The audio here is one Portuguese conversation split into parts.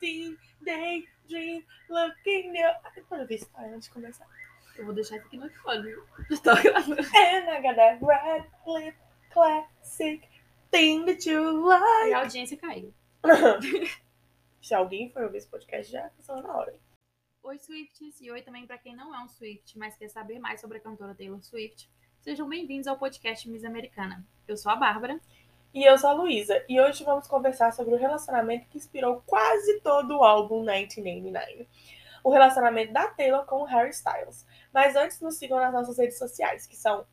16, daydream, looking new. Depois eu vi isso antes de começar. Eu vou deixar isso aqui no fone, tô gravando. And I got that red lip classic thing that you E like. a audiência caiu. Se alguém for ouvir esse podcast, já passou na hora. Oi, Swifts, e oi também para quem não é um Swift, mas quer saber mais sobre a cantora Taylor Swift. Sejam bem-vindos ao podcast Miss Americana. Eu sou a Bárbara. E eu sou a Luísa, e hoje vamos conversar sobre o relacionamento que inspirou quase todo o álbum 1989. O relacionamento da Taylor com o Harry Styles. Mas antes, nos sigam nas nossas redes sociais, que são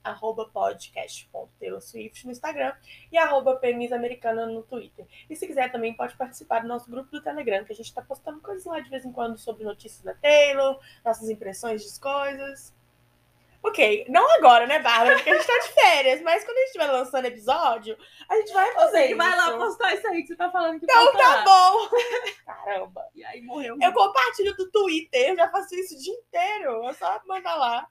podcast.taylorswift no Instagram e arroba pmisamericana no Twitter. E se quiser também pode participar do nosso grupo do Telegram, que a gente está postando coisas lá de vez em quando sobre notícias da Taylor, nossas impressões das coisas. Ok, não agora, né, Bárbara? Porque a gente tá de férias, mas quando a gente estiver lançando episódio, a gente vai fazer isso. vai lá postar isso aí que você tá falando que Então tá bom. Caramba. E aí morreu. Eu compartilho do Twitter, eu já faço isso o dia inteiro. É só mandar lá.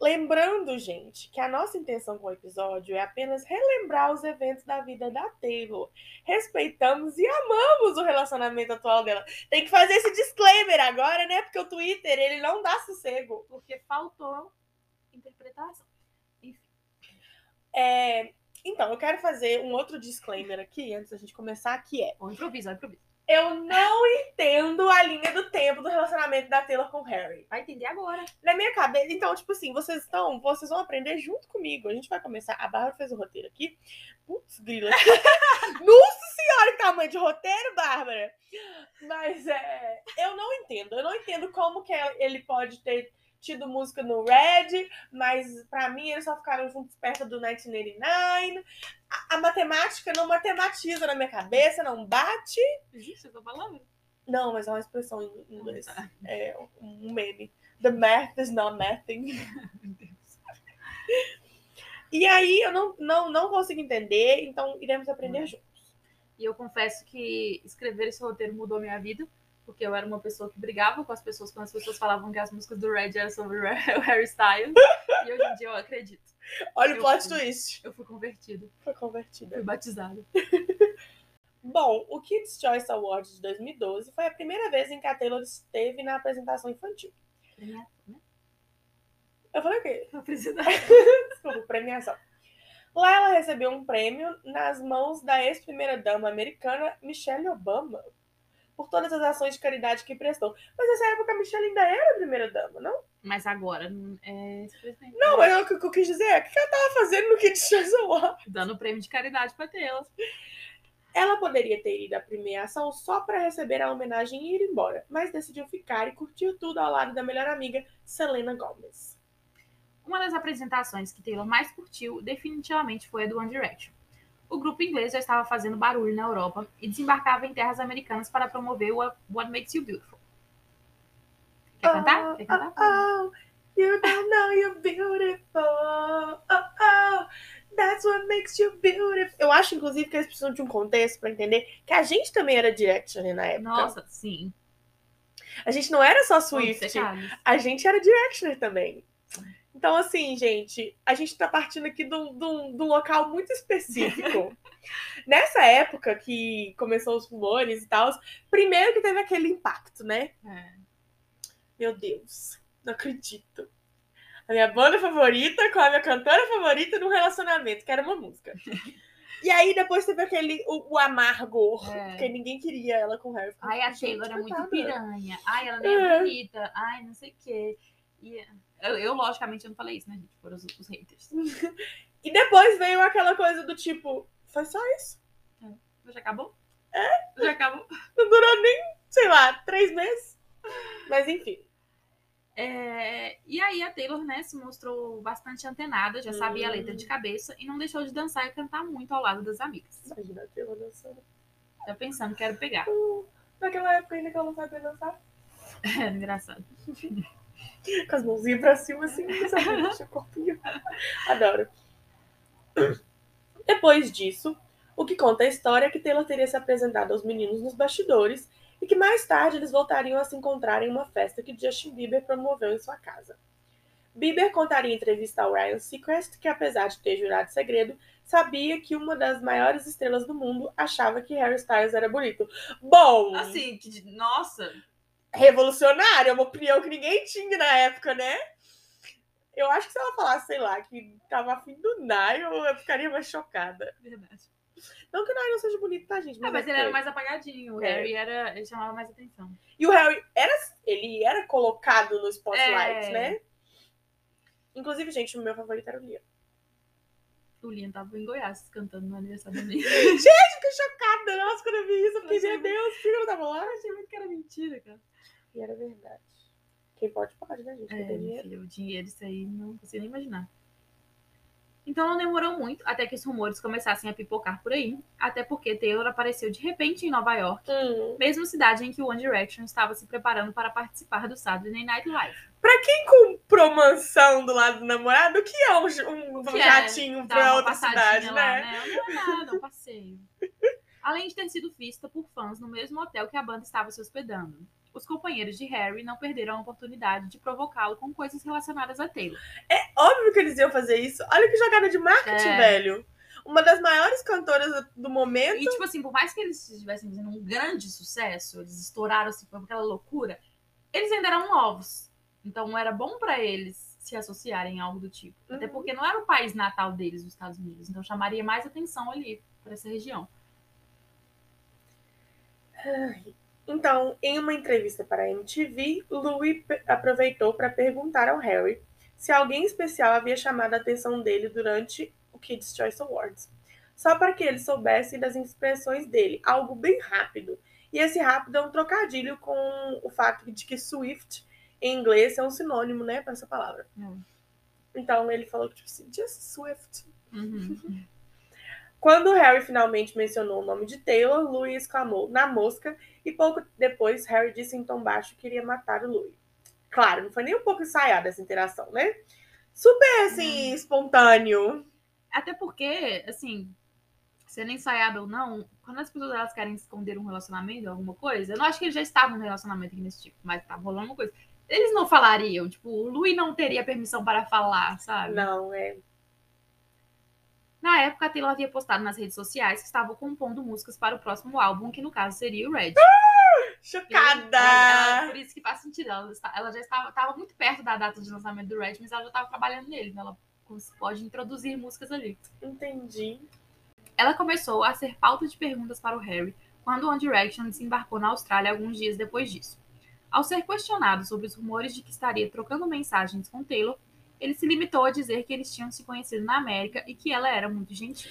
Lembrando, gente, que a nossa intenção com o episódio é apenas relembrar os eventos da vida da Taylor. Respeitamos e amamos o relacionamento atual dela. Tem que fazer esse disclaimer agora, né? Porque o Twitter, ele não dá sossego. Porque faltou interpretação. É, Então, eu quero fazer um outro disclaimer aqui, antes da gente começar, que é... Ou improviso, ou improviso. Eu não entendo a linha do tempo do relacionamento da Taylor com o Harry. Vai entender agora. Na minha cabeça, então, tipo assim, vocês estão, vocês vão aprender junto comigo. A gente vai começar. A Bárbara fez o roteiro aqui. Putz, grila. Nossa senhora, que tamanho de roteiro, Bárbara! Mas é. Eu não entendo. Eu não entendo como que ele pode ter tido música no Red, mas pra mim eles só ficaram juntos perto do 1989. A, a matemática não matematiza na minha cabeça, não bate. Existe essa palavra? Não, mas é uma expressão em inglês. Tá. É um meme. The math is not mathing. Meu Deus. E aí eu não, não, não consigo entender, então iremos aprender Hum. juntos. E eu confesso que escrever esse roteiro mudou minha vida. Porque eu era uma pessoa que brigava com as pessoas quando as pessoas falavam que as músicas do Red eram sobre o Harry Styles. e hoje em dia eu acredito. Olha o Eu plot fui. twist. Eu fui convertida. Foi convertida. Fui batizada. Bom, o Kids Choice Awards de 2012 foi a primeira vez em que a Taylor esteve na apresentação infantil. Premiação, né? Eu falei o quê? Apresentação. Desculpa, premiação. Lá ela recebeu um prêmio nas mãos da ex-primeira-dama americana Michelle Obama por todas as ações de caridade que prestou. Mas nessa época a Michelle ainda era primeira-dama, não? Mas agora é esse presidente. Não, mas é o que eu quis dizer. O que ela tava fazendo no Kids Choice Awards? Dando prêmio de caridade pra tê-las. Ela poderia ter ido à premiação só para receber a homenagem e ir embora, mas decidiu ficar e curtir tudo ao lado da melhor amiga Selena Gomez. Uma das apresentações que Taylor mais curtiu definitivamente foi a do One Direction. O grupo inglês já estava fazendo barulho na Europa e desembarcava em terras americanas para promover o What Makes You Beautiful. Quer cantar? Quer cantar? Oh, oh, you don't know you're beautiful. Oh, oh, that's what makes you beautiful. Eu acho, inclusive, que eles precisam de um contexto para entender que a gente também era Direction na época. Nossa, sim. A gente não era só Swift. a gente era Directioner também. Então, assim, gente, a gente tá partindo aqui de um, local muito específico. Nessa época que começou os rumores e tal, primeiro que teve aquele impacto, né? É. Meu Deus, não acredito. A minha banda favorita com a minha cantora favorita num relacionamento, que era uma música. E aí depois teve aquele, o, o amargo, É. porque ninguém queria ela com o Harry. Ai, a Taylor é muito piranha. Ai, ela nem é É. bonita. Ai, não sei o quê. E eu, eu, logicamente, eu não falei isso, né, gente? Foram os, os haters. E depois veio aquela coisa do tipo, foi só isso? Já acabou? É? Já acabou. Não durou nem, sei lá, três meses. Mas enfim. É, e aí a Taylor, né, se mostrou bastante antenada, já sabia a Hum. letra de cabeça e não deixou de dançar e cantar muito ao lado das amigas. Imagina a Taylor dançando. Tá pensando, quero pegar. Naquela época ainda que ela não sabia dançar. É engraçado. Com as mãozinhas pra cima, assim? Deixa corpinho. Adoro. Depois disso, o que conta a história é que Taylor teria se apresentado aos meninos nos bastidores e que mais tarde eles voltariam a se encontrar em uma festa que Justin Bieber promoveu em sua casa. Bieber contaria em entrevista ao Ryan Seacrest que, apesar de ter jurado segredo, sabia que uma das maiores estrelas do mundo achava que Harry Styles era bonito. Bom, Assim, nossa, revolucionário, é uma opinião que ninguém tinha na época, né? Eu acho que se ela falasse, sei lá, que tava afim do Niall, eu ficaria mais chocada. verdade. Não que o Niall não seja bonito, tá, gente? Ah, mas é ele era que- mais apagadinho. O É. Harry era. Ele chamava mais atenção. E o Harry era, ele era colocado no spotlight, É. né? Inclusive, gente, o meu favorito era o Liam. O Liam tava em Goiás cantando no aniversário da minha. Fiquei chocada, nossa, quando eu vi isso. Eu fiquei, meu eu- Deus, por que eu não tava lá? Eu achei muito que era mentira, cara. E era verdade. Quem pode, pode, né, gente? É, dinheiro. filho, o dinheiro, isso aí, não consigo nem imaginar. Então não demorou muito até que os rumores começassem a pipocar por aí, até porque Taylor apareceu de repente em Nova York, Hum. mesma cidade em que o One Direction estava se preparando para participar do Saturday Night Live. Quem comprou mansão do lado do namorado, o que é um, um Que é jatinho Dá pra uma outra cidade, lá, né? Não é nada, um passeio. Além de ter sido vista por fãs no mesmo hotel que a banda estava se hospedando. Os companheiros de Harry não perderam a oportunidade de provocá-lo com coisas relacionadas a Taylor. Óbvio que eles iam fazer isso. Olha que jogada de marketing, É. velho. Uma das maiores cantoras do momento. E, tipo assim, por mais que eles estivessem fazendo um grande sucesso, eles estouraram assim, foi aquela loucura, eles ainda eram novos. Então era bom pra eles se associarem a algo do tipo. Até Uhum. porque não era o país natal deles, os Estados Unidos. Então chamaria mais atenção ali pra essa região. Então, em uma entrevista para a MTV, Louis aproveitou para perguntar ao Harry se alguém especial havia chamado a atenção dele durante o Kids' Choice Awards. Só para que ele soubesse das expressões dele, algo bem rápido. E esse rápido é um trocadilho com o fato de que Swift, em inglês, é um sinônimo, né, para essa palavra. Hum. Então ele falou que, tipo assim, just Swift. Uhum. Quando Harry finalmente mencionou o nome de Taylor, Louis exclamou na mosca e pouco depois Harry disse em tom baixo que iria matar o Louis. Claro, não foi nem um pouco ensaiada essa interação, né? Super assim, espontâneo. Até porque, assim, sendo ensaiado ou não, quando as pessoas elas querem esconder um relacionamento, alguma coisa, eu não acho que eles já estavam no relacionamento aqui nesse tipo, mas tá rolando uma coisa. Eles não falariam, tipo, o Louis não teria permissão para falar, sabe? Não, é. Na época, a Taylor havia postado nas redes sociais que estava compondo músicas para o próximo álbum, que no caso seria o Red. Chocada! Ela- por isso que faz sentido. Ela, ela já estava, estava muito perto da data de lançamento do Red, mas ela já estava trabalhando nele. Então ela pode introduzir músicas ali. Entendi. Ela começou a ser pauta de perguntas para o Harry quando One Direction desembarcou na Austrália alguns dias depois disso. Ao ser questionado sobre os rumores de que estaria trocando mensagens com Taylor, ele se limitou a dizer que eles tinham se conhecido na América e que ela era muito gentil.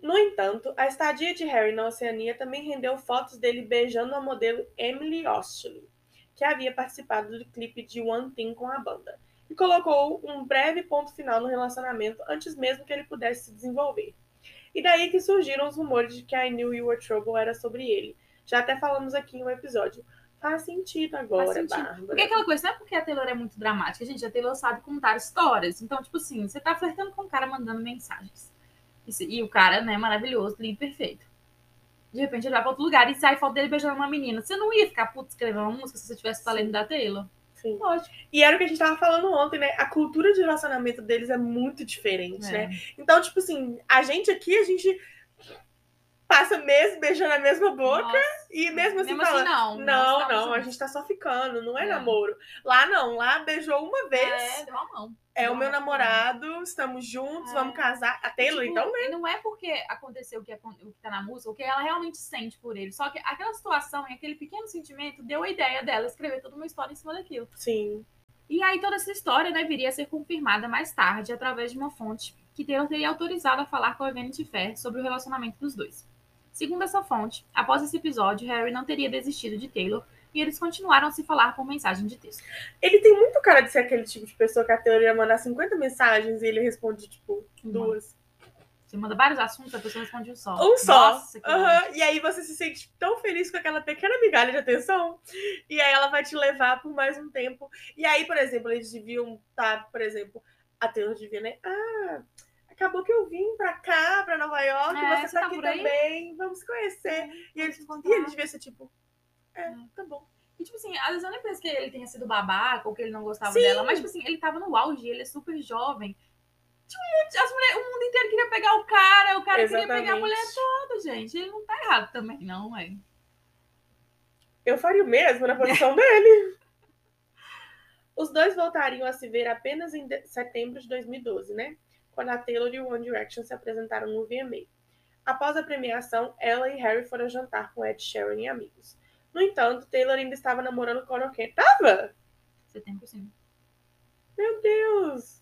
No entanto, a estadia de Harry na Oceania também rendeu fotos dele beijando a modelo Emily Ostley, que havia participado do clipe de One Thing com a banda, e colocou um breve ponto final no relacionamento antes mesmo que ele pudesse se desenvolver. E daí que surgiram os rumores de que I Knew You Were Trouble era sobre ele. Já até falamos aqui em um episódio. Faz sentido agora, Faz sentido. Bárbara. Porque aquela coisa, não é porque a Taylor é muito dramática, gente, a Taylor sabe contar histórias. Então, tipo assim, você tá flertando com o cara mandando mensagens. E, e o cara, né, maravilhoso, lindo, perfeito. De repente ele vai pra outro lugar e sai foto dele beijando uma menina. Você não ia ficar puto escrevendo uma música se você estivesse falando da Taylor? Sim. Lógico. E era o que a gente tava falando ontem, né? A cultura de relacionamento deles é muito diferente, É. né? Então, tipo assim, a gente aqui, a gente passa meses beijando a mesma boca Nossa, e mesmo assim mesmo fala. assim, não. não, estamos não, a gente tá só ficando, não é, É. namoro. Lá não, lá beijou uma vez, É, deu uma mão. é, deu o meu mão. namorado, estamos juntos, É. vamos casar. A Taylor, Tipo, então, né? E não é porque aconteceu o que, o que tá na música, o que ela realmente sente por ele. Só que aquela situação e aquele pequeno sentimento deu a ideia dela escrever toda uma história em cima daquilo. Sim. E aí toda essa história né, viria a ser confirmada mais tarde através de uma fonte que Taylor teria autorizado a falar com a Vanity Fair sobre o relacionamento dos dois. Segundo essa fonte, após esse episódio, Harry não teria desistido de Taylor e eles continuaram a se falar por mensagem de texto. Ele tem muito cara de ser aquele tipo de pessoa que a Taylor ia mandar 50 mensagens e ele responde, tipo, duas. Você manda vários assuntos, a pessoa responde um só. Um só. Nossa, Aham. E aí você se sente tão feliz com aquela pequena migalha de atenção. E aí ela vai te levar por mais um tempo. E aí, por exemplo, eles deviam estar, por exemplo, a Taylor devia, né? Ah, acabou que eu vim pra cá, pra Nova York, É, você tá tá aqui também, vamos se conhecer. E eles, e eles deviam ser tipo, é, tá bom. E, tipo assim, às vezes eu nem penso que ele tenha sido babaca ou que ele não gostava Sim. dela, mas, tipo assim, ele tava no auge, ele é super jovem. As mulher, o mundo inteiro queria pegar o cara, o cara queria pegar a Exatamente. mulher toda, gente. Ele não tá errado também, não, é. Eu faria o mesmo na posição dele. Os dois voltariam a se ver apenas em setembro de 2012, né? Quando a Taylor e o One Direction se apresentaram no VMA. Após a premiação, ela e Harry foram jantar com Ed Sheeran e amigos. No entanto, Taylor ainda estava namorando Conor Kent. Tava? Setembro, sim. Meu Deus!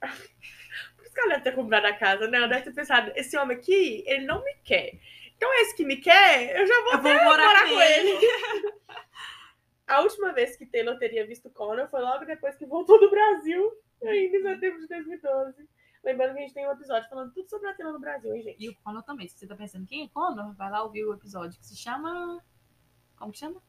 Por isso que ela deve ter comprado a casa, né? Ela deve ter pensado, esse homem aqui, ele não me quer. Então esse que me quer, eu já vou Eu vou morar morar com com ele. A última vez que Taylor teria visto Conor foi logo depois que voltou do Brasil, ainda em setembro de 2012. Lembrando que a gente tem um episódio falando tudo sobre a Taylor no Brasil, hein, gente? E o Conor também. Se você tá pensando quem é Conor, vai lá ouvir o episódio que se chama. Como que chama?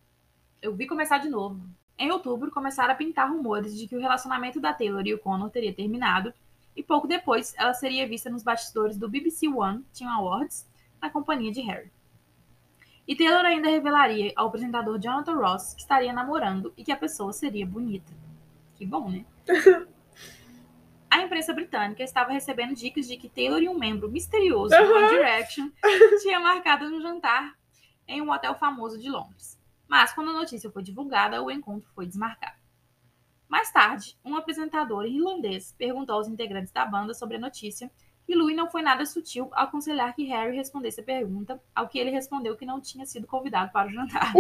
Eu vi começar de novo. Em outubro, começaram a pintar rumores de que o relacionamento da Taylor e o Conor teria terminado, e pouco depois ela seria vista nos bastidores do BBC One Teen Awards, na companhia de Harry. E Taylor ainda revelaria ao apresentador Jonathan Ross que estaria namorando e que a pessoa seria bonita. Que bom, né? A imprensa britânica estava recebendo dicas de que Taylor e um membro misterioso do One. Direction tinha marcado um jantar em um hotel famoso de Londres. Mas quando a notícia foi divulgada, o encontro foi desmarcado. Mais tarde, um apresentador irlandês perguntou aos integrantes da banda sobre a notícia e Louis não foi nada sutil ao aconselhar que Harry respondesse a pergunta, ao que ele respondeu que não tinha sido convidado para o jantar.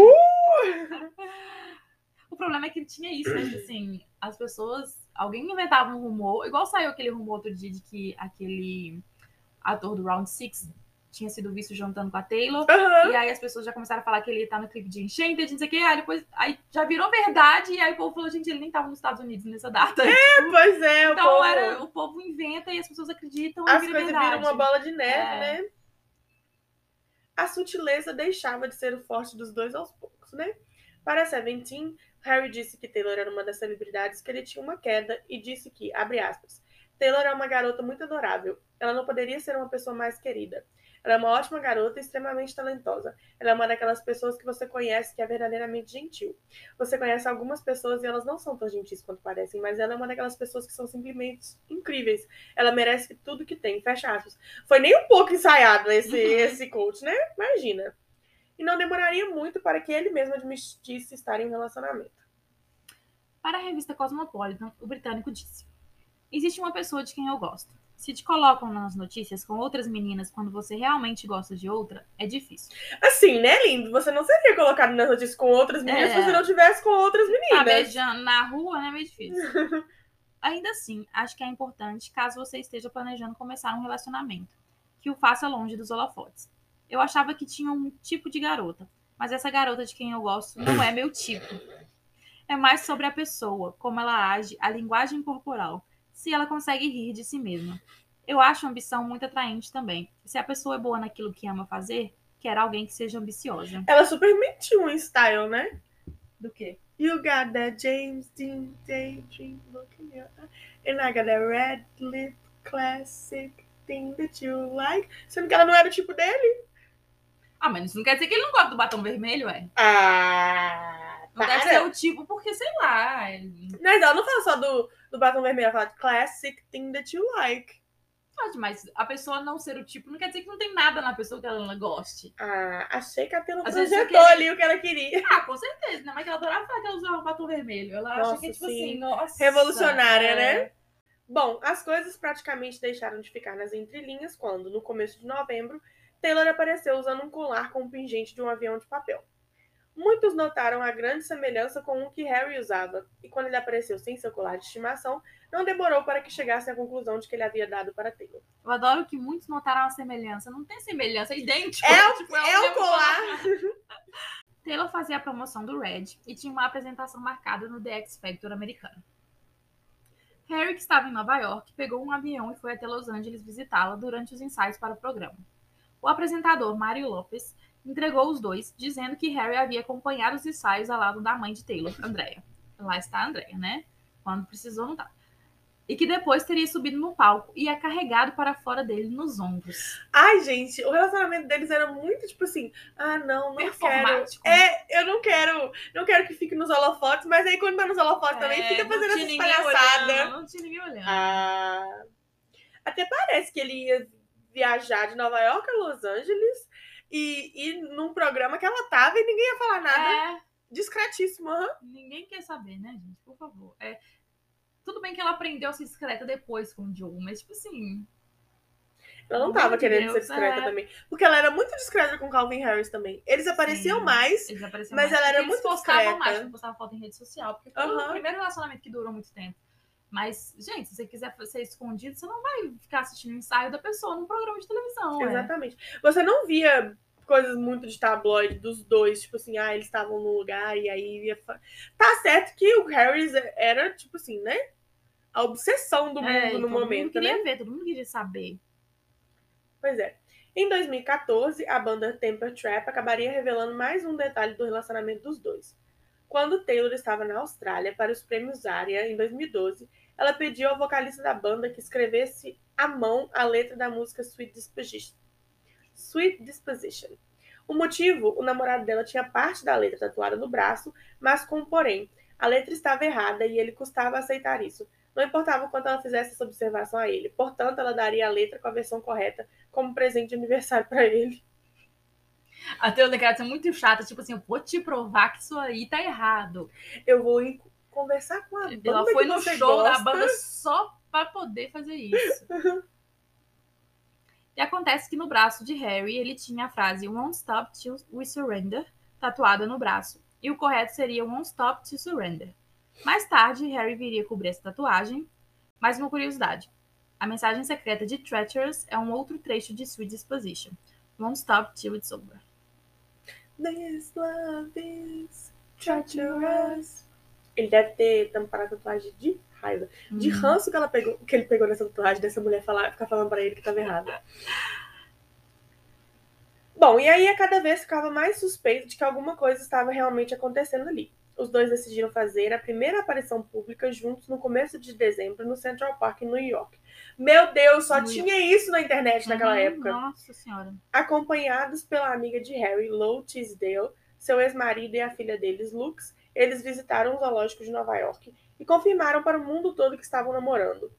O problema é que tinha isso, né? Tipo Assim, as pessoas. Alguém inventava um rumor, igual saiu aquele rumor outro dia de que aquele ator do Round Six tinha sido visto jantando com a Taylor. Aham. E aí as pessoas já começaram a falar que ele tá no clipe de Enchanted, não sei o que. Aí depois aí já virou verdade. E aí o povo falou, gente, ele nem tava nos Estados Unidos nessa data. Pois é, o então povo- era, o povo inventa e as pessoas acreditam e as vira coisas verdade. viram uma bola de neve, É. né? A sutileza deixava de ser o forte dos dois aos poucos, né? Para Seventeen, Harry disse que Taylor era uma das celebridades que ele tinha uma queda e disse que, abre aspas, Taylor é uma garota muito adorável. Ela não poderia ser uma pessoa mais querida. Ela é uma ótima garota e extremamente talentosa. Ela é uma daquelas pessoas que você conhece que é verdadeiramente gentil. Você conhece algumas pessoas e elas não são tão gentis quanto parecem, mas ela é uma daquelas pessoas que são simplesmente incríveis. Ela merece tudo que tem. Fecha aspas. Foi nem um pouco ensaiado esse, esse coach, né? Imagina. E não demoraria muito para que ele mesmo admitisse estar em relacionamento. Para a revista Cosmopolitan, o britânico disse: Existe uma pessoa de quem eu gosto. Se te colocam nas notícias com outras meninas quando você realmente gosta de outra, é difícil. Assim, né, lindo? Você não seria colocado nas notícias com outras meninas É. se você não tivesse com outras Tá meninas. beijando na rua, né? Meio difícil. Ainda assim, acho que é importante, caso você esteja planejando começar um relacionamento, que o faça longe dos holofotes. Eu achava que tinha um tipo de garota, mas essa garota de quem eu gosto não é meu tipo. É mais sobre a pessoa, como ela age, a linguagem corporal, se ela consegue rir de si mesma. Eu acho a ambição muito atraente também. Se a pessoa é boa naquilo que ama fazer, quer alguém que seja ambiciosa. Ela super mentiu um style, né? Do quê? You got that James Dean daydream look in your eye. And I got that red lip classic thing that you like. Sendo que ela não era o tipo dele. Ah, mas isso não quer dizer que ele não gosta do batom vermelho, ué. Ah, Não deve ser o tipo, porque, sei lá. ele- Mas ela não fala só do, do batom vermelho, ela fala classic thing that you like. Pode, mas a pessoa não ser o tipo não quer dizer que não tem nada na pessoa que ela não goste. Ah, achei que a eu projetou queria- ali o que ela queria. Ah, com certeza, né? Mas que ela adorava falar que ela usava batom vermelho. Ela acha Nossa, que é tipo sim. assim, nossa. Revolucionária, é. né? Bom, as coisas praticamente deixaram de ficar nas entrelinhas quando, no começo de novembro, Taylor apareceu usando um colar com um pingente de um avião de papel. Muitos notaram a grande semelhança com o que Harry usava, e quando ele apareceu sem seu colar de estimação, não demorou para que chegasse à conclusão de que ele havia dado para Taylor. Eu adoro que muitos notaram a semelhança. Não tem semelhança, é idêntico. É o- Tipo, É o mesmo colar! Taylor fazia a promoção do Red e tinha uma apresentação marcada no The X Factor americano. Harry, que estava em Nova York, pegou um avião e foi até Los Angeles visitá-la durante os ensaios para o programa. O apresentador Mário Lopes entregou os dois, dizendo que Harry havia acompanhado os ensaios ao lado da mãe de Taylor, Andrea. Lá está a Andrea, né? Quando precisou, não tá. E que depois teria subido no palco e é carregado para fora dele nos ombros. Ai, gente, o relacionamento deles era muito tipo assim: ah, não, não quero. É, eu não quero, não quero que fique nos holofotes, mas aí quando tá nos holofotes também fica É, fazendo essa palhaçada. olhando, Não tinha ninguém olhando. Ah, até parece que ele ia viajar de Nova York a Los Angeles e ir num programa que ela tava e ninguém ia falar nada. É, Discretíssimo, ninguém quer saber, né, gente? Por favor. É, tudo bem que ela aprendeu a ser discreta depois com o Joe, mas, tipo assim, Ela não tava de querendo ser Deus, discreta é. também. Porque ela era muito discreta com Calvin Harris também. Eles apareciam Sim. mais. eles apareciam Mas mais. ela era eles muito postavam discreta. mais, porque postavam foto em rede social, porque foi o primeiro relacionamento que durou muito tempo. Mas, gente, se você quiser ser escondido, você não vai ficar assistindo o ensaio da pessoa num programa de televisão. é. Exatamente. Você não via coisas muito de tabloide dos dois, tipo assim, ah, eles estavam num lugar e aí ia. Tá certo que o Harris era, tipo assim, né? A obsessão do mundo É, no todo mundo momento, queria né? ver, todo mundo queria saber. Pois é. Em 2014, a banda Temper Trap acabaria revelando mais um detalhe do relacionamento dos dois. Quando Taylor estava na Austrália para os prêmios ARIA em 2012, ela pediu ao vocalista da banda que escrevesse à mão a letra da música Sweet Disposition. Sweet Disposition. O motivo, o namorado dela tinha parte da letra tatuada no braço, mas com um porém. A letra estava errada e ele custava aceitar isso. Não importava o quanto ela fizesse essa observação a ele. Portanto, ela daria a letra com a versão correta como presente de aniversário para ele. A Taylor quer ser muito chata, tipo assim, eu vou te provar que isso aí tá errado. Eu vou conversar com a banda Ela foi no show gosta. da banda só pra poder fazer isso. e acontece que no braço de Harry ele tinha a frase Won't stop till we surrender tatuada no braço. E o correto seria Won't stop to surrender. Mais tarde, Harry viria cobrir essa tatuagem. Mais uma curiosidade. A mensagem secreta de Treacherous é um outro trecho de Sweet Disposition. Won't stop till it's over. This love is treacherous. Ele deve ter tampado a tatuagem de raiva. De Hum. ranço que, ela pegou, que ele pegou nessa tatuagem dessa mulher falar, ficar falando pra ele que tava errado. Bom, e aí a cada vez ficava mais suspeito de que alguma coisa estava realmente acontecendo ali. Os dois decidiram fazer a primeira aparição pública juntos no começo de dezembro no Central Park, em New York. Meu Deus, só New tinha isso na internet naquela Uhum, época. Nossa senhora. Acompanhados pela amiga de Harry, Lou Tisdale, seu ex-marido e a filha deles, Lux, eles visitaram o zoológico de Nova York e confirmaram para o mundo todo que estavam namorando.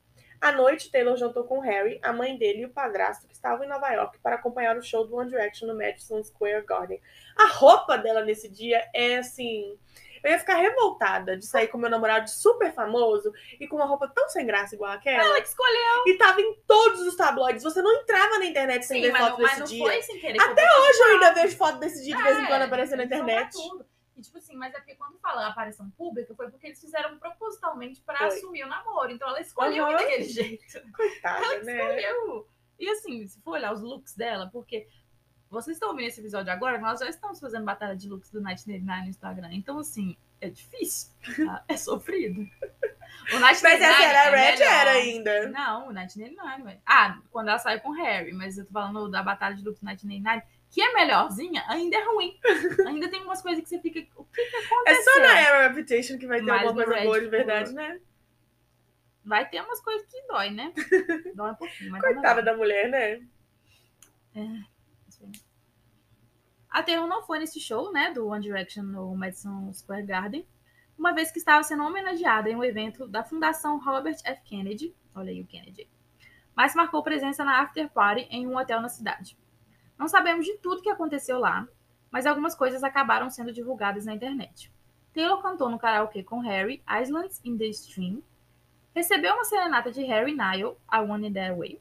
À noite, Taylor jantou com Harry, a mãe dele e o padrasto que estavam em Nova York para acompanhar o show do One Direction no Madison Square Garden. A roupa dela nesse dia é assim. Eu ia ficar revoltada de sair com meu namorado super famoso e com uma roupa tão sem graça igual aquela. Ela que escolheu. E tava em todos os tabloides. Você não entrava na internet sem Sim, ver mas, foto não, mas desse não dia. foi sem querer. Até Hoje eu ainda vejo foto desse dia de vez em É, quando aparecendo na internet. tudo. E, tipo assim, mas é porque quando fala aparição pública, foi porque eles fizeram propositalmente pra Foi. assumir o namoro. Então ela escolheu ir daquele jeito. Coitada, Ela que né? escolheu. E assim, se for olhar os looks dela, porque vocês estão ouvindo esse episódio agora, nós já estamos fazendo batalha de looks do Night Nine no Instagram. Então, assim, é difícil. tá? É sofrido. O Night Mas essa era a é Red, melhor. era ainda. Não, o Night Nine Nine. Ah, quando ela saiu com o Harry, mas eu tô falando da batalha de looks do Night Nine Nine, que é melhorzinha, ainda é ruim. ainda tem umas coisas que você fica. O que, que É aconteceu? só na Era Reputation que vai ter Mas alguma coisa Red, boa de verdade, né? Vai ter umas coisas que dói, né? Dói um pouquinho, mas Coitada da mulher, né? A Taylor não foi nesse show, né, do One Direction no Madison Square Garden, uma vez que estava sendo homenageada em um evento da Fundação Robert F. Kennedy, olha aí o Kennedy, mas marcou presença na after party em um hotel na cidade. Não sabemos de tudo que aconteceu lá, mas algumas coisas acabaram sendo divulgadas na internet. Taylor cantou no karaokê com Harry, Islands in the Stream, recebeu uma serenata de Harry Nile, I Want It That Way,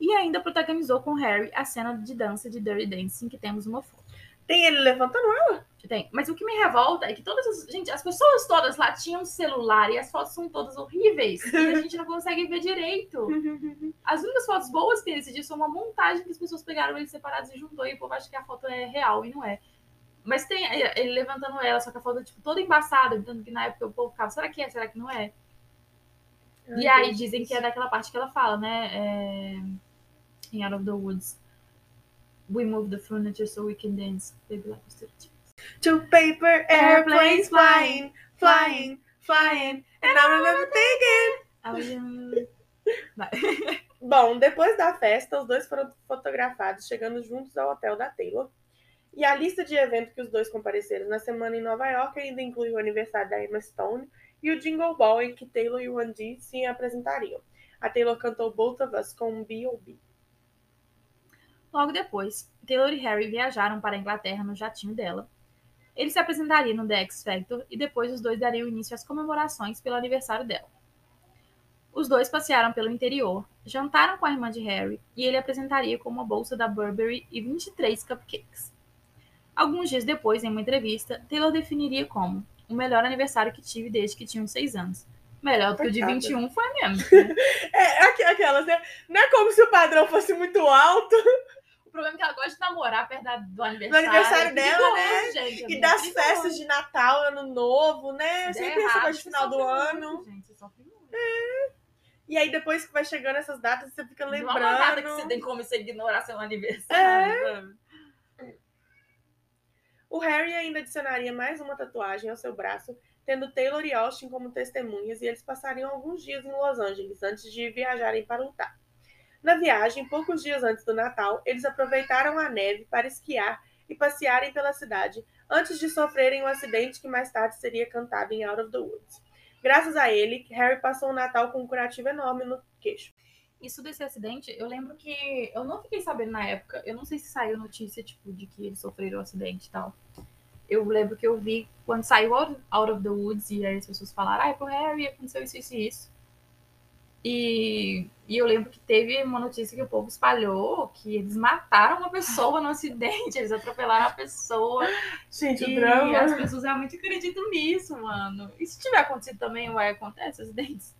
e ainda protagonizou com Harry a cena de dança de Dirty Dancing que temos uma foto. Tem ele levantando ela. Tem. Mas o que me revolta é que todas as. Gente, as pessoas todas lá tinham celular e as fotos são todas horríveis. E a gente não consegue ver direito. As únicas fotos boas que tem nesse dia são uma montagem que as pessoas pegaram eles separados e juntou e o povo acha que a foto é real e não é. Mas tem ele levantando ela, só que a foto é tipo, toda embaçada, tanto que na época o povo ficava, será que é? Será que não é? e aí dizem que é daquela parte que ela fala, né? É... Em Out of the Woods. We move the furniture so we can dance. Baby like. Two paper airplanes flying, flying, flying. And I remember thinking, Vai. Bom, depois da festa, os dois foram fotografados chegando juntos ao hotel da Taylor. E a lista de eventos que os dois compareceram na semana em Nova York ainda inclui o aniversário da Emma Stone e o Jingle Ball em que Taylor e Ron G se apresentariam. A Taylor cantou Both of Us com B.O.B. Logo depois, Taylor e Harry viajaram para a Inglaterra no jatinho dela. Ele se apresentaria no The X Factor e depois os dois dariam início às comemorações pelo aniversário dela. Os dois passearam pelo interior, jantaram com a irmã de Harry e ele apresentaria com uma bolsa da Burberry e 23 cupcakes. Alguns dias depois, em uma entrevista, Taylor definiria como o melhor aniversário que tive desde que tinha 6 anos. Melhor do que o de Coitada. 21 foi mesmo. É, aqu- aquelas, né? Não é como se o padrão fosse muito alto problema é que ela gosta de namorar perto da- do do aniversário. aniversário É dela, né? gente, é E das festas de Natal, Ano Novo, né? Der Sempre essa errado, coisa de final do ano. muito, gente, você sofre muito. E aí depois que vai chegando essas datas, você fica Não é lembrando. uma data que você tem como você ignorar seu aniversário. sabe? O Harry ainda adicionaria mais uma tatuagem ao seu braço, tendo Taylor e Austin como testemunhas, e eles passariam alguns dias em Los Angeles antes de viajarem para Utah. Na viagem, poucos dias antes do Natal, eles aproveitaram a neve para esquiar e passearem pela cidade antes de sofrerem um acidente que mais tarde seria cantado em Out of the Woods. Graças a ele, Harry passou o Natal com um curativo enorme no queixo. Isso desse acidente, eu lembro que eu não fiquei sabendo na época. Eu não sei se saiu notícia, tipo, de que eles sofreram um acidente e tal. Eu lembro que eu vi quando saiu Out of the Woods e aí as pessoas falaram, ai, pro Harry aconteceu isso, isso e isso. E, e eu lembro que teve uma notícia que o povo espalhou que eles mataram uma pessoa no acidente, eles atropelaram a pessoa. Gente, o E drama. as pessoas realmente acreditam nisso, mano. E se tiver acontecido também, ué, acontece acidentes.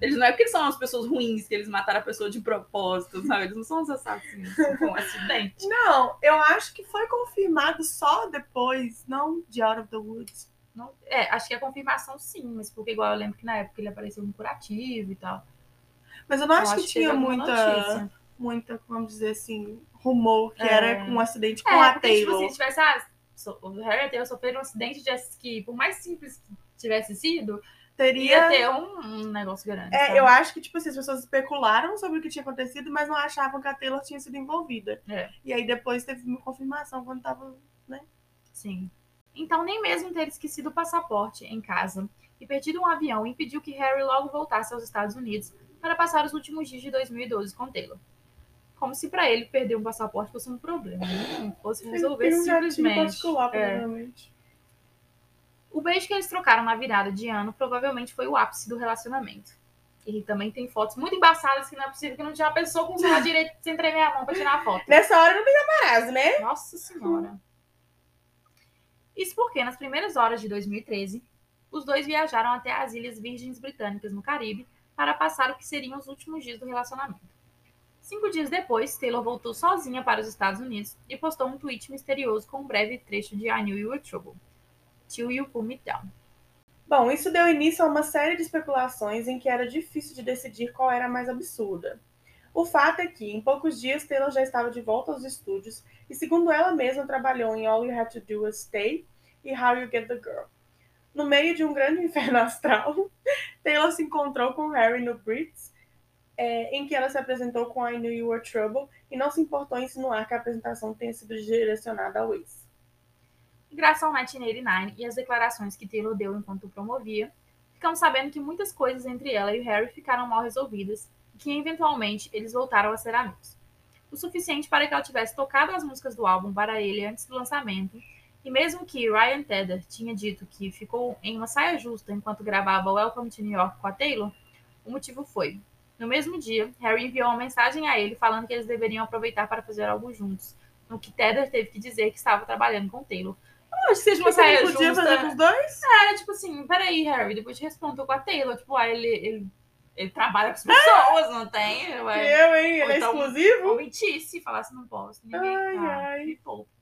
Eles não é porque eles são as pessoas ruins que eles mataram a pessoa de propósito, sabe? Eles não são os assassinos com um acidente. Não, eu acho que foi confirmado só depois, não de Out of the Woods. Não- é, acho que a confirmação sim, mas porque igual eu lembro que na época ele apareceu no curativo e tal. Mas eu não Eu acho, que teve tinha alguma muita, notícia. muita, vamos dizer assim, rumor que É. era um acidente com É, a porque, tipo Taylor. assim, se tivesse, ah, so- o Harry e a Taylor sofreram um acidente de esqui, por mais simples que tivesse sido, ia Teria. ter um, um negócio grande. É, sabe? eu acho que, tipo assim, as pessoas especularam sobre o que tinha acontecido, mas não achavam que a Taylor tinha sido envolvida. É. E aí depois teve uma confirmação quando tava. Sim. Então, nem mesmo ter esquecido o passaporte em casa e perdido um avião impediu que Harry logo voltasse aos Estados Unidos para passar os últimos dias de 2012 com Taylor. Como se para ele perder um passaporte fosse um problema, né? não fosse resolver um simplesmente. particular, É. O beijo que eles trocaram na virada de ano provavelmente foi o ápice do relacionamento. E também tem fotos muito embaçadas que não é possível que não tinha uma pessoa com o celular direito sem tremer a mão para tirar a foto. Nessa hora não tem paparazzo, né? Nossa Senhora. Isso porque, nas primeiras horas de 2013, os dois viajaram até as Ilhas Virgens Britânicas, no Caribe, para passar o que seriam os últimos dias do relacionamento. Cinco dias depois, Taylor voltou sozinha para os Estados Unidos e postou um tweet misterioso com um breve trecho de I Knew You Were Trouble. Till You Pull Me Down. Bom, isso deu início a uma série de especulações em que era difícil de decidir qual era a mais absurda. O fato é que, em poucos dias, Taylor já estava de volta aos estúdios e, segundo ela mesma, trabalhou em All You Had to Do Was Stay e How You Get the Girl. No meio de um grande inferno astral, Taylor se encontrou com Harry no Brits, é, em que ela se apresentou com I Knew You Were Trouble e não se importou em insinuar que a apresentação tenha sido direcionada ao ex. Graças ao 1989 e às declarações que Taylor deu enquanto promovia, ficamos sabendo que muitas coisas entre ela e Harry ficaram mal resolvidas e que, eventualmente, eles voltaram a ser amigos. O suficiente para que ela tivesse tocado as músicas do álbum para ele antes do lançamento, e mesmo que Ryan Tedder tinha dito que ficou em uma saia justa enquanto gravava Welcome to New York com a Taylor, o motivo foi. No mesmo dia, Harry enviou uma mensagem a ele falando que eles deveriam aproveitar para fazer algo juntos, no que Tedder teve que dizer que estava trabalhando com Taylor. Eu não acho que seja uma que saia podia justa. fazer com os dois? É, tipo assim, peraí, Harry, depois te respondeu com a Taylor. Tipo, ah, ele, ele, ele trabalha com as pessoas, não tem? Ué. Eu, hein? Ele é então- exclusivo? Ou mentisse, falasse não posso. Ninguém. Ai, ah, ai. me poupa.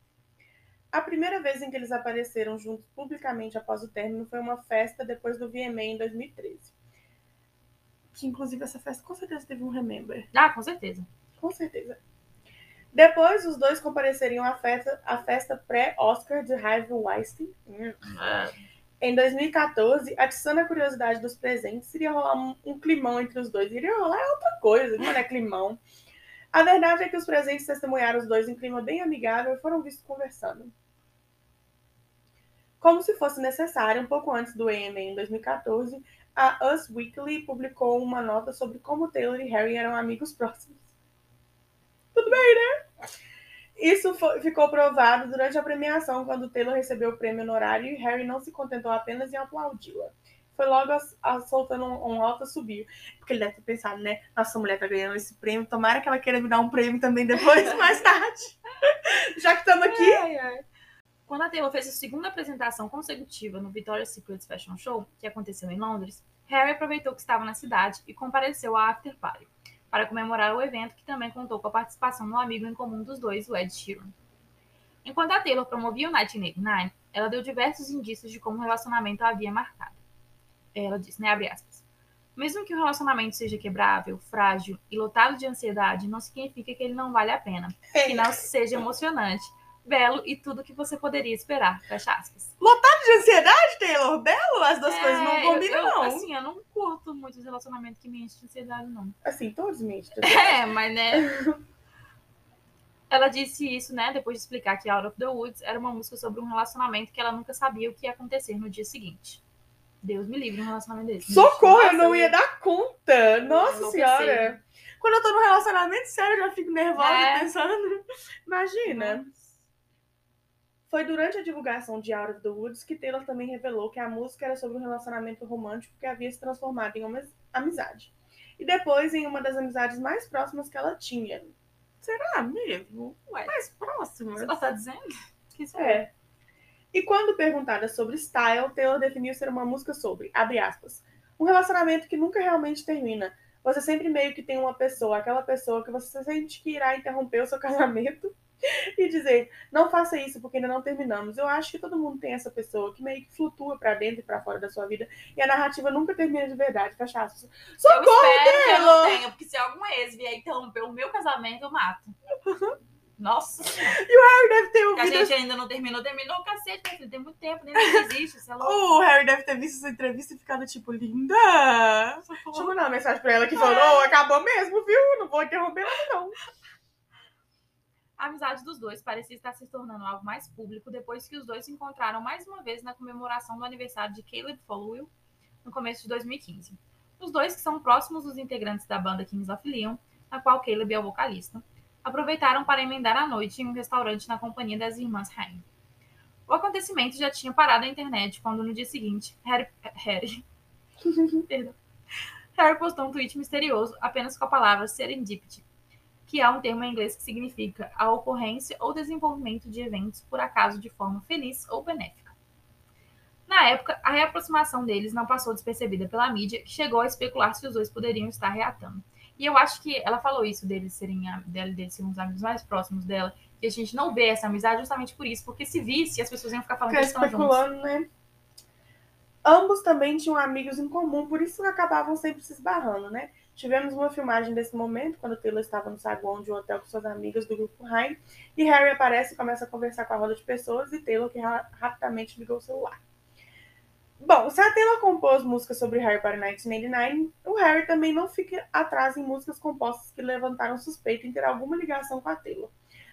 A primeira vez em que eles apareceram juntos publicamente após o término foi uma festa depois do VMA em 2013. Que inclusive essa festa com certeza teve um Remember. Ah, com certeza. Com certeza. Depois, os dois compareceriam à festa, à festa pré-Oscar de Harvey Weinstein. Em 2014, atiçando a curiosidade dos presentes, iria rolar um, um climão entre os dois. Iria rolar outra coisa, não é climão. A verdade é que os presentes testemunharam os dois em clima bem amigável e foram vistos conversando. Como se fosse necessário, um pouco antes do AMA em 2014, a Us Weekly publicou uma nota sobre como Taylor e Harry eram amigos próximos. Tudo bem, né? Isso foi, ficou provado durante a premiação, quando Taylor recebeu o prêmio honorário e Harry não se contentou apenas em aplaudi-la. Foi logo a, a, soltando um, um alto subir. Porque ele deve ter pensado, né? Nossa, mulher tá ganhando esse prêmio. Tomara que ela queira me dar um prêmio também depois, mais tarde. Já que estamos aqui. Ai, ai. Quando a Taylor fez a segunda apresentação consecutiva no Victoria's Secret Fashion Show, que aconteceu em Londres, Harry aproveitou que estava na cidade e compareceu à after party, para comemorar o evento que também contou com a participação do amigo em comum dos dois, o Ed Sheeran. Enquanto a Taylor promovia o 1989, ela deu diversos indícios de como o relacionamento a havia marcado. Ela disse, né, abre aspas, mesmo que o relacionamento seja quebrável, frágil e lotado de ansiedade, não significa que ele não vale a pena, que não seja emocionante, belo e tudo que você poderia esperar. Fecha aspas. Lotado de ansiedade, Taylor? Belo? As duas é, coisas não combinam, eu, eu, não. Assim, eu não curto muito os relacionamentos que me enchem de ansiedade, não. Assim, todos me enchem É, mas né... ela disse isso, né, depois de explicar que Out of the Woods era uma música sobre um relacionamento que ela nunca sabia o que ia acontecer no dia seguinte. Deus me livre um relacionamento desse. Socorro, Nossa, eu não ia dar conta. Nossa senhora. Quando eu tô num relacionamento sério, eu já fico nervosa é. pensando. Imagina. Nossa. Foi durante a divulgação de Out of the Woods que Taylor também revelou que a música era sobre um relacionamento romântico que havia se transformado em uma amizade. E depois em uma das amizades mais próximas que ela tinha. Será mesmo? Ué, mais próxima? Você está dizendo? Que é. E quando perguntada sobre style, Taylor definiu ser uma música sobre, abre aspas, um relacionamento que nunca realmente termina. Você sempre meio que tem uma pessoa, aquela pessoa que você sente que irá interromper o seu casamento e dizer, não faça isso porque ainda não terminamos. Eu acho que todo mundo tem essa pessoa que meio que flutua para dentro e para fora da sua vida e a narrativa nunca termina de verdade, fecha aspas. Socorro, eu espero que eu não tenha, porque se algum ex vier interromper o meu casamento, eu mato. Nossa E o Harry deve ter ouvido. Que a gente ainda não terminou, terminou o cacete, né? Tem muito tempo, nem existe, sei lá. O Harry deve ter visto essa entrevista e ficado tipo, linda. Deixa eu mandar uma mensagem pra ela que falou: oh, acabou mesmo, viu? Não vou interromper nada, não. A amizade dos dois parecia estar se tornando algo mais público depois que os dois se encontraram mais uma vez na comemoração do aniversário de Caleb Followill no começo de 2015. Os dois, que são próximos dos integrantes da banda Kings of Leon, na qual Caleb é o vocalista, aproveitaram para emendar a noite em um restaurante na companhia das irmãs Haim. O acontecimento já tinha parado a internet quando no dia seguinte Harry, Harry, Harry postou um tweet misterioso apenas com a palavra serendipity, que é um termo em inglês que significa a ocorrência ou desenvolvimento de eventos por acaso de forma feliz ou benéfica. Na época, a reaproximação deles não passou despercebida pela mídia, que chegou a especular se os dois poderiam estar reatando. E eu acho que ela falou isso deles serem, deles serem os amigos mais próximos dela, que a gente não vê essa amizade justamente por isso, porque se visse, as pessoas iam ficar falando Ficar que estão juntos. né? Ambos também tinham amigos em comum, por isso acabavam sempre se esbarrando, né? Tivemos uma filmagem desse momento, quando Taylor estava no saguão de um hotel com suas amigas do grupo Haim, e Harry aparece e começa a conversar com a roda de pessoas, e Taylor que ra rapidamente ligou o celular. Bom, se a Taylor compôs músicas sobre Harry para 1989, o Harry também não fica atrás em músicas compostas que levantaram suspeita em ter alguma ligação com a Taylor.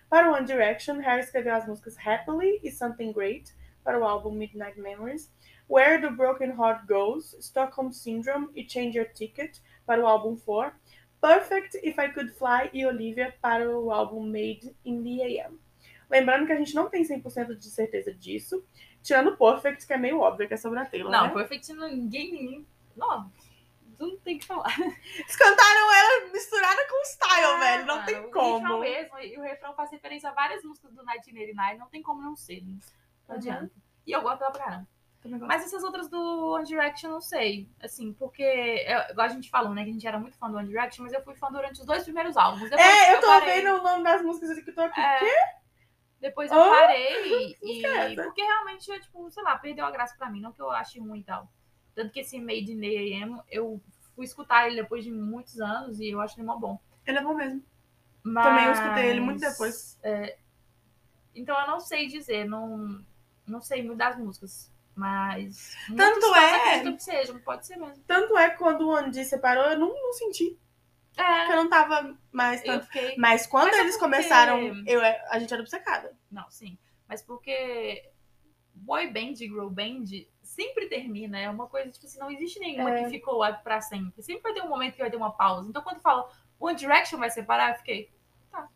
Para One Direction, Harry escreveu as músicas Happily e Something Great para o álbum Midnight Memories, Where the Broken Heart Goes, Stockholm Syndrome e Change Your Ticket para o álbum For, Perfect If I Could Fly e Olivia para o álbum Made in the AM. Lembrando que a gente não tem 100% de certeza disso, tirando Perfect, que é meio óbvio que é sobre a Taylor, Não, né? Perfect ninguém. Não, não tem que falar. Eles cantaram ela misturada com style, ah, velho, não tem o como. Refrão mesmo, e o refrão faz referência a várias músicas do 1989, não tem como não ser, né? não Uhum. adianta. E eu gosto dela pra caramba. Mas essas outras do One Direction, não sei. Assim, porque, é, igual a gente falou, né? Que a gente era muito fã do One Direction, mas eu fui fã durante os dois primeiros álbuns. Depois É, eu tô parei. vendo o nome das músicas que eu tô aqui. É. Quê? Depois eu Ah, parei e. Porque realmente, tipo, sei lá, perdeu a graça pra mim. Não que eu ache ruim e tal. Tanto que esse Made in AM, eu fui escutar ele depois de muitos anos e eu acho ele mó bom. Ele é bom mesmo. Mas... Também eu escutei ele muito depois. é, Então eu não sei dizer, não, não sei muito das músicas. Mas. Tanto é- que seja, pode ser mesmo. Tanto é que quando o D separou, eu não, não senti. Porque É, eu não tava mais tanto. fiquei. Mas quando Mas é eles porque- começaram, eu, a gente era obcecada. Não, sim. Mas porque boy band e girl band sempre termina. É uma coisa, tipo assim, não existe nenhuma É. que ficou lá pra sempre. Sempre vai ter um momento que vai ter uma pausa. Então, quando fala One Direction vai separar, eu fiquei. Tá.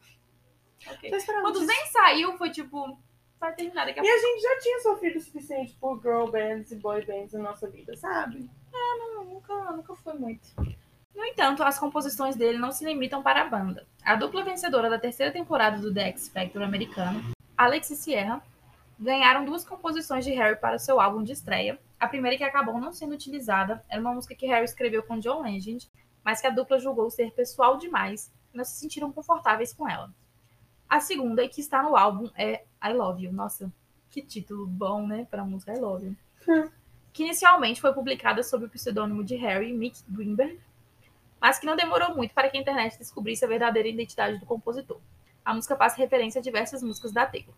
Ok. Tô esperando Quando nem saiu, foi tipo. Vai terminar daqui a E a gente já tinha sofrido o suficiente por girl bands e boy bands na nossa vida, sabe? pouco. Nunca, nunca foi muito. No entanto, as composições dele não se limitam para a banda. A dupla vencedora da terceira temporada do The X Factor americano, Alex e Sierra, ganharam duas composições de Harry para o seu álbum de estreia. A primeira que acabou não sendo utilizada era uma música que Harry escreveu com John Legend, mas que a dupla julgou ser pessoal demais e não se sentiram confortáveis com ela. A segunda, e que está no álbum, é I Love You. Nossa, que título bom, né, para a música I Love You. Hum. Que inicialmente foi publicada sob o pseudônimo de Harry Mick Greenberg, mas que não demorou muito para que a internet descobrisse a verdadeira identidade do compositor. A música faz referência a diversas músicas da Taylor.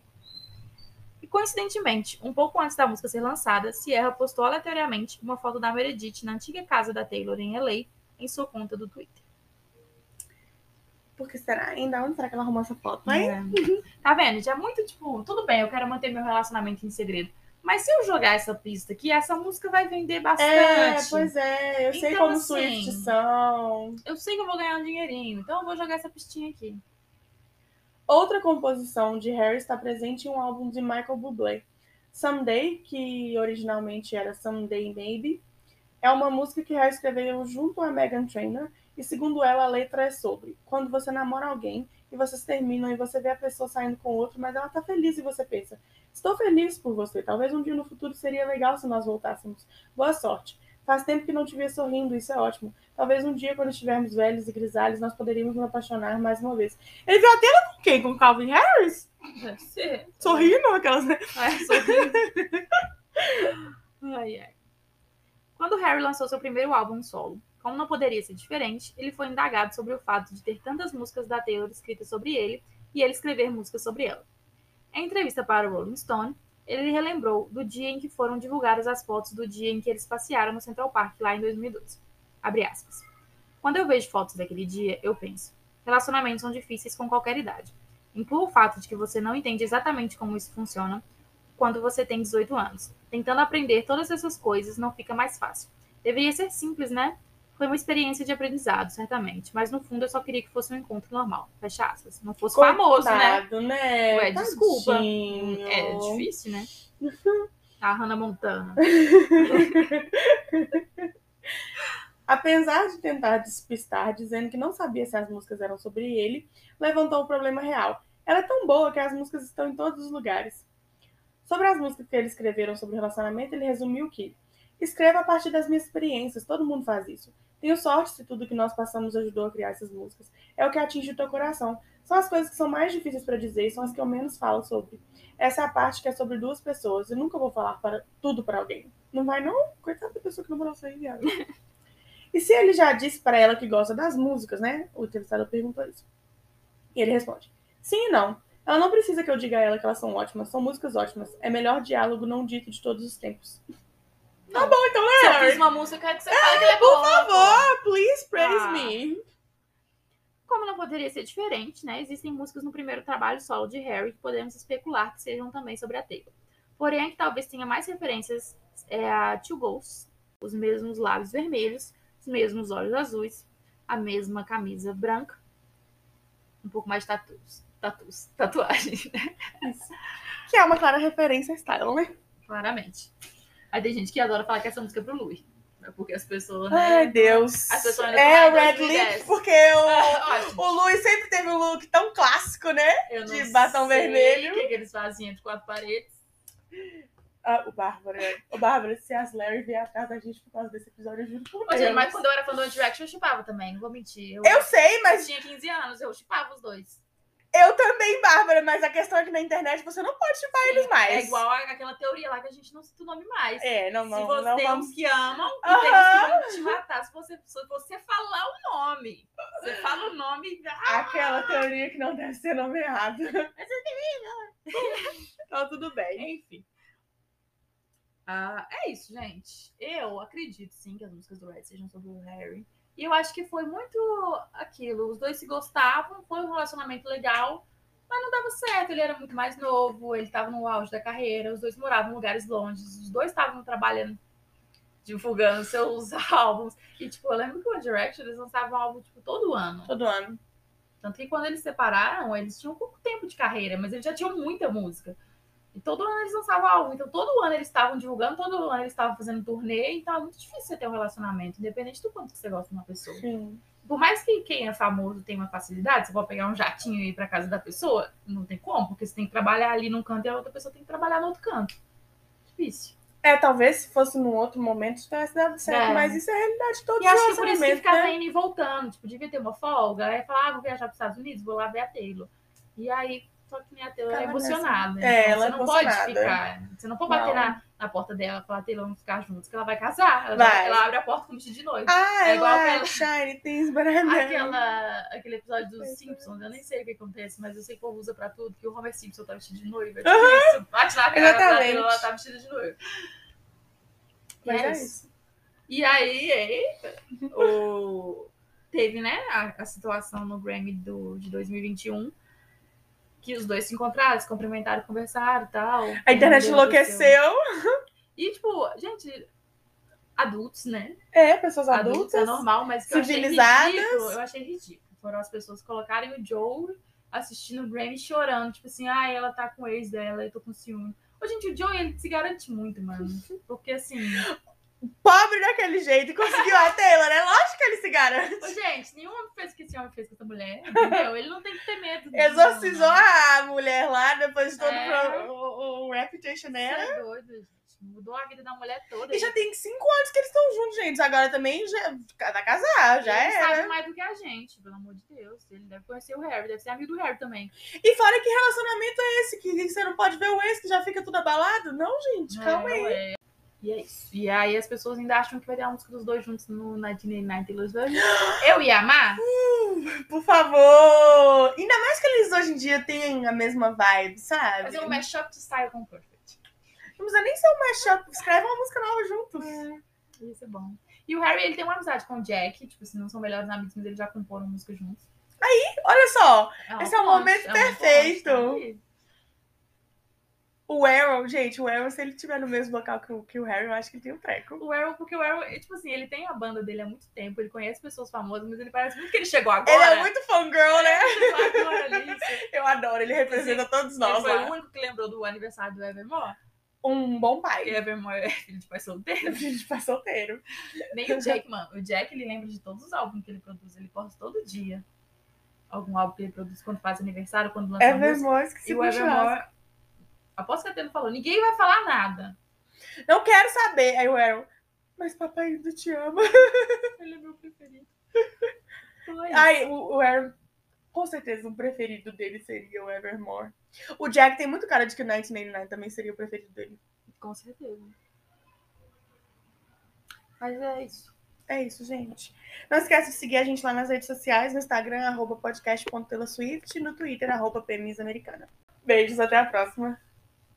E coincidentemente, um pouco antes da música ser lançada, Sierra postou aleatoriamente uma foto da Meredith na antiga casa da Taylor em LA em sua conta do Twitter. Porque será? Ainda onde será que ela arrumou essa foto? Hein? É. Tá vendo? gente? É muito tipo, tudo bem, eu quero manter meu relacionamento em segredo. Mas se eu jogar essa pista aqui, essa música vai vender bastante. É, pois é. Eu sei Então, como assim, Swift são. Eu sei que eu vou ganhar um dinheirinho, então eu vou jogar essa pistinha aqui. Outra composição de Harry está presente em um álbum de Michael Bublé. Someday, que originalmente era Someday Maybe, é uma música que Harry escreveu junto a Megan Trainor e, segundo ela, a letra é sobre quando você namora alguém e vocês terminam e você vê a pessoa saindo com outro, mas ela tá feliz e você pensa: estou feliz por você. Talvez um dia no futuro seria legal se nós voltássemos. Boa sorte. Faz tempo que não te via sorrindo, isso é ótimo. Talvez um dia, quando estivermos velhos e grisalhos, nós poderíamos nos apaixonar mais uma vez. Ele viu a tela com quem? Com Calvin Harris? Deve ser. Sorrindo? Aquelas, né? É, sorrindo. ai, ai. Quando Harry lançou seu primeiro álbum solo, como não poderia ser diferente, ele foi indagado sobre o fato de ter tantas músicas da Taylor escritas sobre ele e ele escrever músicas sobre ela. Em entrevista para o Rolling Stone, ele relembrou do dia em que foram divulgadas as fotos do dia em que eles passearam no Central Park lá em 2012. Abre aspas. Quando eu vejo fotos daquele dia, eu penso: relacionamentos são difíceis com qualquer idade. Inclua o fato de que você não entende exatamente como isso funciona quando você tem 18 anos. Tentando aprender todas essas coisas não fica mais fácil. Deveria ser simples, né? Foi uma experiência de aprendizado, certamente. Mas no fundo eu só queria que fosse um encontro normal. Fecha aspas. Não fosse famoso, né? Coitado, né? Ué, desculpa. Tadinho. É difícil, né? A Hannah Montana. Apesar de tentar despistar, dizendo que não sabia se as músicas eram sobre ele, levantou o problema real. Ela é tão boa que as músicas estão em todos os lugares. Sobre as músicas que ele escreveram sobre relacionamento, ele resumiu que escreva a partir das minhas experiências, todo mundo faz isso. Tenho sorte se tudo que nós passamos ajudou a criar essas músicas. É o que atinge o teu coração. São as coisas que são mais difíceis para dizer e são as que eu menos falo sobre. Essa é a parte que é sobre duas pessoas. Eu nunca vou falar para tudo para alguém. Não vai não? Coitada da pessoa que não sair, viado. E se ele já disse para ela que gosta das músicas, né? O entrevistado perguntou isso. E ele responde: Sim e não. Ela não precisa que eu diga a ela que elas são ótimas, são músicas ótimas. É melhor diálogo não dito de todos os tempos. Tá bom, então, né? Se eu fiz uma música, eu quero que você fale que ela é Por boa. favor, please praise Ah. me. Como não poderia ser diferente, né? Existem músicas no primeiro trabalho solo de Harry que podemos especular que sejam também sobre a Taylor. Porém, que talvez tenha mais referências é a Two Ghosts, os mesmos lábios vermelhos, os mesmos olhos azuis, a mesma camisa branca, um pouco mais de tatus, tatus, tatuagem, Que é uma clara referência a Style, né? claramente. Aí tem gente que adora falar que essa música é pro Louis, né? porque as pessoas, né? Ai, Deus. As pessoas É, o Red 2010. Lip, porque o, o Louis sempre teve um look tão clássico, né? eu de batom vermelho. O que, que eles faziam entre quatro paredes? Ah, o Bárbara. O Bárbara, se as Larry vier atrás da gente por causa desse episódio, eu juro por Deus. gente, mas quando eu era fã do One Direction, eu chipava também, não vou mentir. Eu, Eu sei, eu mas tinha 15 anos, eu chipava os dois. Eu também, Bárbara, mas a questão é que na internet você não pode chupar eles mais. É igual aquela teoria lá que a gente não cita o nome mais. É, não, se não, você não tem vamos. uns que amam e tem uns que vão te matar. Se você, se você falar o nome, você fala o nome. ah, Aquela teoria que não deve ser nomeada. Então tudo bem. Enfim. Ah, é isso, gente. Eu acredito sim que as músicas do Red sejam sobre o Harry. E eu acho que foi muito aquilo. Os dois se gostavam, foi um relacionamento legal, mas não dava certo. Ele era muito mais novo, ele estava no auge da carreira, os dois moravam em lugares longe, os dois estavam trabalhando, divulgando seus álbuns. E, tipo, eu lembro que o One Direction eles lançavam álbum tipo, todo ano. Todo ano. Tanto que quando eles se separaram, eles tinham pouco tempo de carreira, mas eles já tinham muita música. E todo ano eles lançavam álbum. Então todo ano eles estavam divulgando, todo ano eles estavam fazendo turnê. Então é muito difícil você ter um relacionamento, independente do quanto você gosta de uma pessoa. Sim. Por mais que quem é famoso tenha uma facilidade, você pode pegar um jatinho e ir pra casa da pessoa, não tem como, porque você tem que trabalhar ali num canto e a outra pessoa tem que trabalhar no outro canto. Difícil. É, talvez se fosse num outro momento tivesse dado certo, É. mas isso é a realidade de todos E os acho que por isso que ficava né? indo e voltando. Tipo, devia ter uma folga. Aí falar, ah, vou viajar para os Estados Unidos, vou lá ver a Taylor. E aí, só que minha Taylor é Ficava nessa. emocionada. É, então ela você é não pode ficar. Você não pode bater Não. na, na porta dela e falar, Taylor, vamos ficar juntos, que ela vai casar. Ela, Vai. ela abre a porta com vestido de noiva. Ah, É igual ela aquela- Shiny Things, but. Aquela, aquele episódio dos é. Simpsons, eu nem sei o que acontece, mas eu sei que o povo usa pra tudo, que o Homer Simpson tá vestido de noiva. Tipo isso, bate na cara da Exatamente. Taylor, ela tá vestida de noiva. E Mas é é isso. isso. E aí, eita, o... teve, né, a, a situação no Grammy do, de 2021, que os dois se encontraram, se cumprimentaram, conversaram e tal. A internet deles enlouqueceu. E, tipo, gente, adultos, né? É, pessoas Adultos adultas. é normal, mas que eu achei civilizadas. ridículo, eu achei ridículo. Foram as pessoas colocarem o Joe assistindo o Grammy chorando, tipo assim, ai, ela tá com o ex dela, eu tô com ciúme. Ô, gente, o Joe, ele se garante muito, mano. Porque, assim... Pobre daquele jeito, conseguiu a Taylor, né? Lógico que ele se garante. Ô, gente, nenhum homem fez o que esse homem fez com essa mulher, entendeu? Ele não tem que ter medo. Exorcizou a mulher lá, depois de todo É. pro- o, o reputation dela. é doido, gente. Mudou a vida da mulher toda. E já tem cinco anos que eles estão juntos, gente. Agora também já vai casar, já ele era. sabe mais do que a gente, pelo amor de Deus. Ele deve conhecer o Harry, deve ser amigo do Harry também. E fora que relacionamento é esse? Que você não pode ver o ex que já fica tudo abalado? Não, gente, calma É, aí. ué. E é isso. E aí as pessoas ainda acham que vai ter a música dos dois juntos no 1989 Taylor's Version. Eu ia amar? Por favor! Ainda mais que eles hoje em dia têm a mesma vibe, sabe? Fazer um mashup de Style com Perfect. Não precisa nem ser um mashup, escreve uma música nova juntos. Isso é bom. E o Harry, ele tem uma amizade com o Jack. Tipo assim, não são melhores amigos, mas eles já comporam música juntos. Olha só, uma Esse é o ponte, momento uma perfeito. ponte, aí. O Arrow, gente, o Arrow, se ele tiver no mesmo local que o, que o Harry, eu acho que ele tem um treco. O Arrow, porque o Arrow, é, tipo assim, ele tem a banda dele há muito tempo, ele conhece pessoas famosas, mas ele parece muito que ele chegou agora. Ele é muito fangirl, né? Ele. Ele Eu adoro, ele representa todos nós foi lá. o único que lembrou do aniversário do Evermore. Um bom pai. Evermore é filho de pai solteiro. Filho de pai solteiro. Nem o Jack, mano. O Jack, ele lembra de todos os álbuns que ele produz. Ele posta todo dia. Algum álbum que ele produz quando faz aniversário, quando lança música. Evermore, esqueci E o. Evermore... Aposto que a Taylor falou, ninguém vai falar nada. Não quero saber. Aí o Arrow, mas papai ainda te ama. Ele é meu preferido. Foi. Ai, o, o Arrow, com certeza, o preferido dele seria o Evermore. O Jack tem muito cara de que o 1989 também seria o preferido dele. Com certeza. Mas é isso. É isso, gente. Não esquece de seguir a gente lá nas redes sociais, no Instagram, arroba podcast.telasuift e no Twitter, arroba. Beijos, até a próxima.